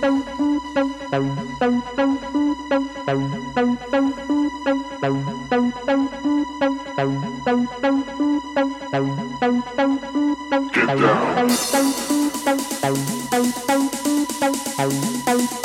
Get down.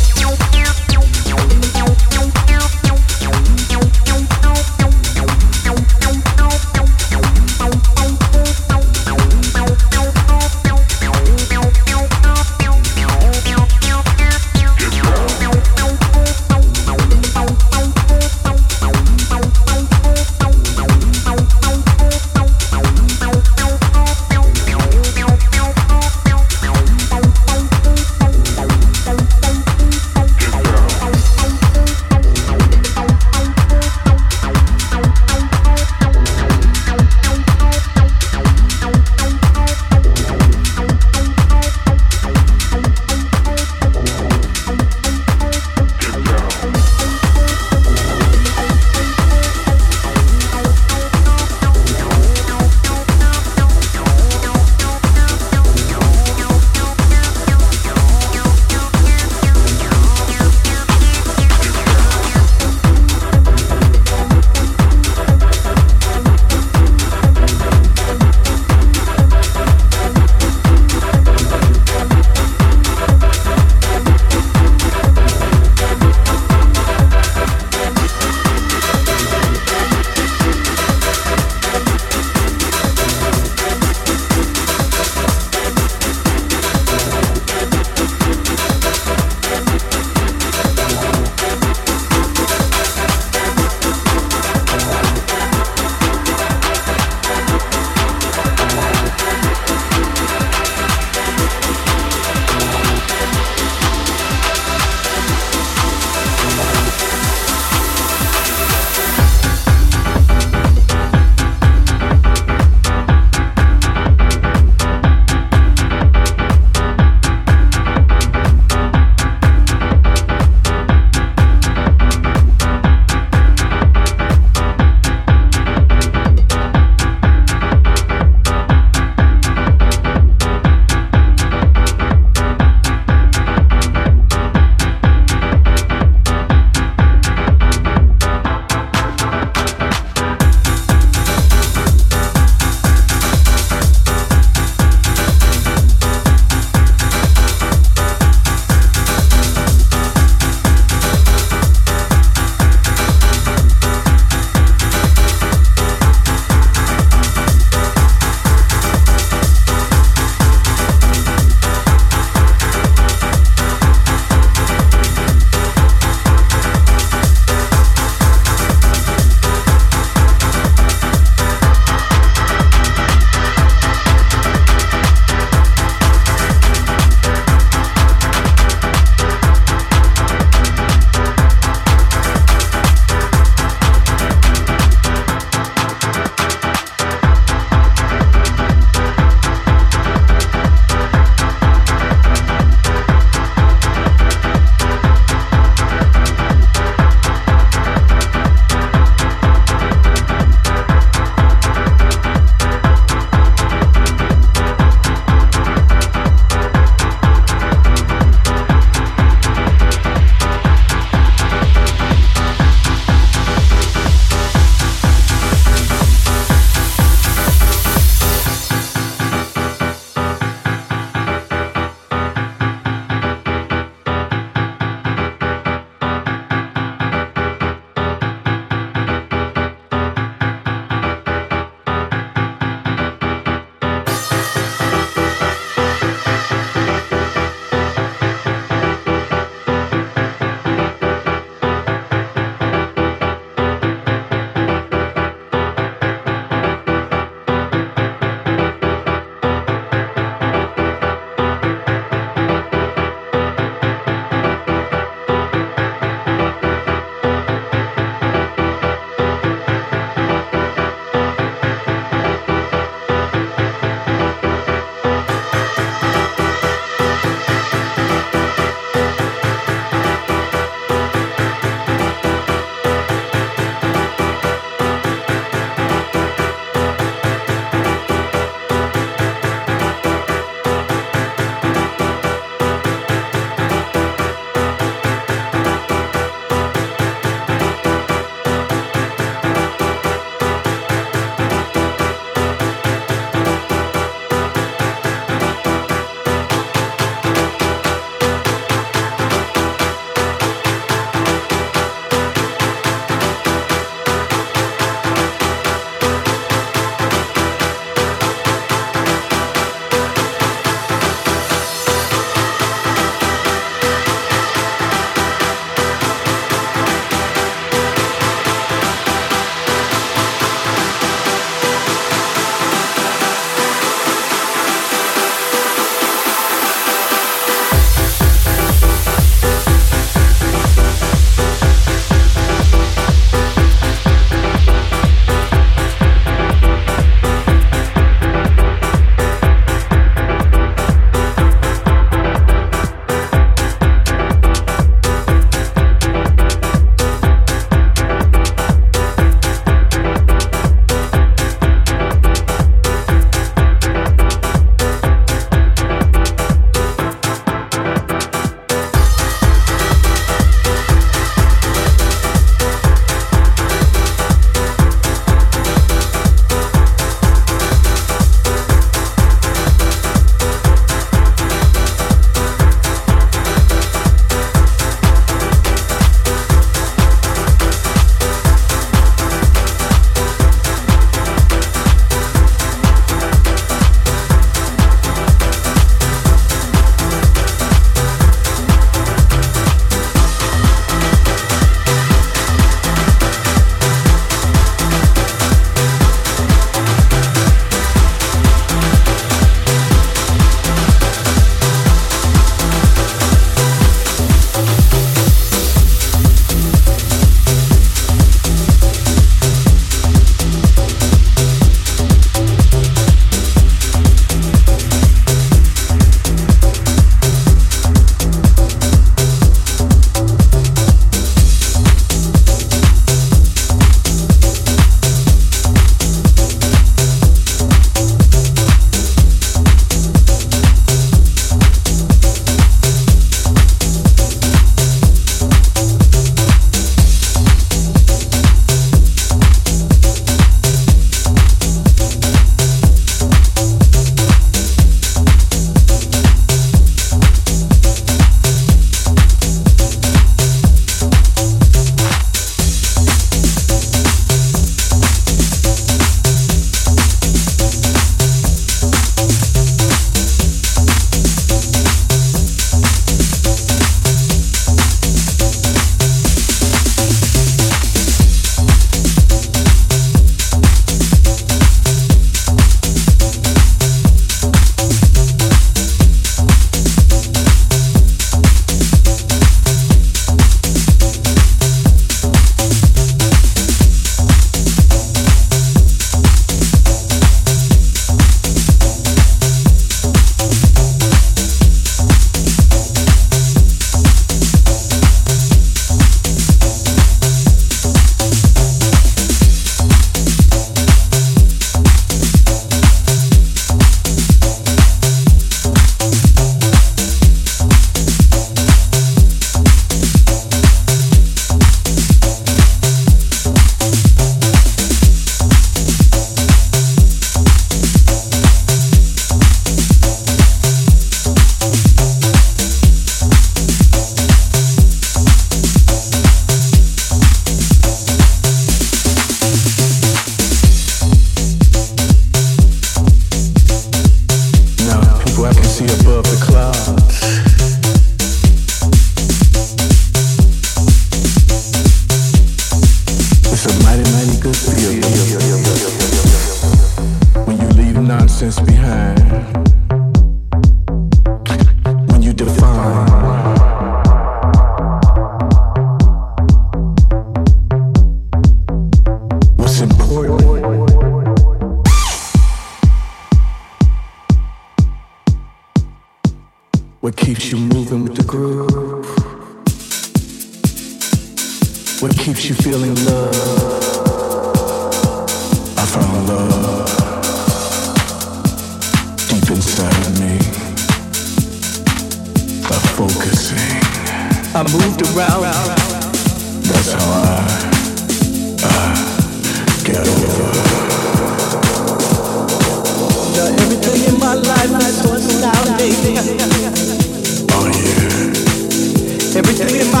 Something's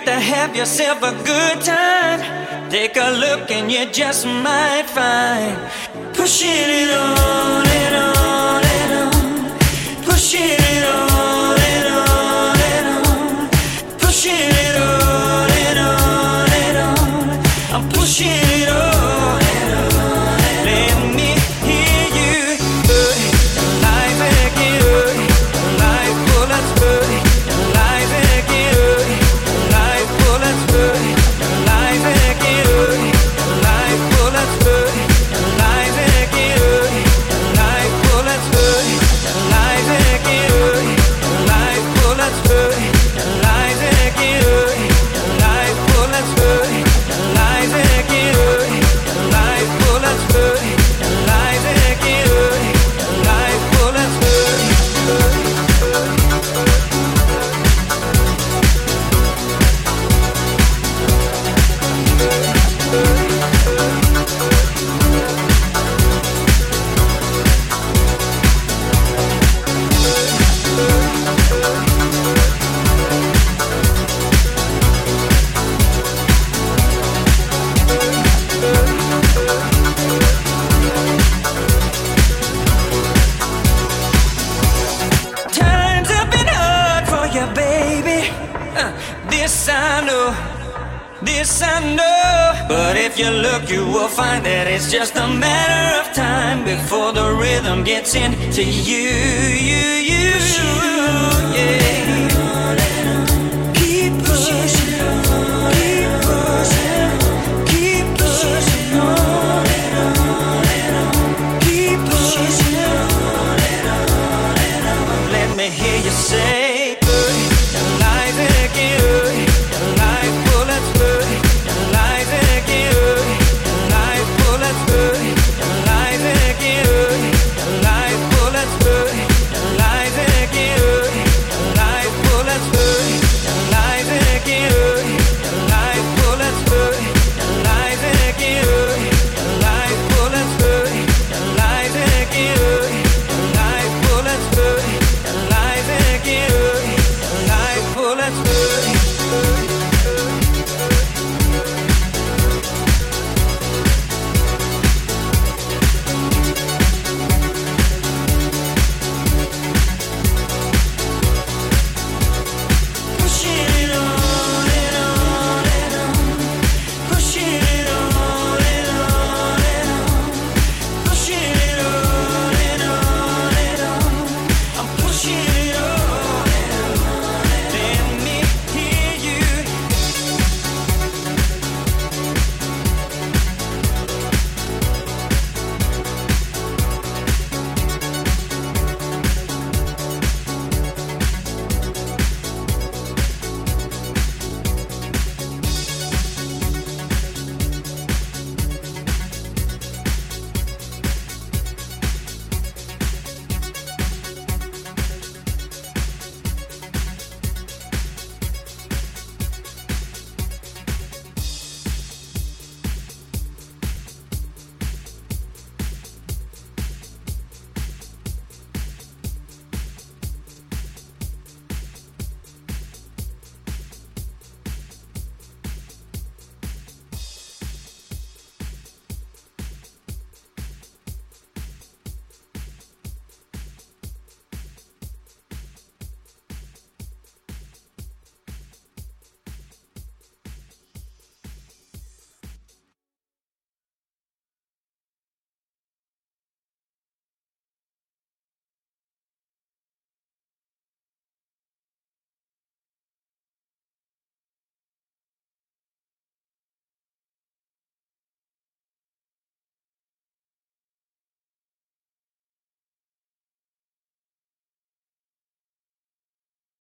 got to have yourself a good time. Take a look and you just might find. Pushing it on and on and on. Pushing it on and on and on. Pushing it on and on and on. I'm pushing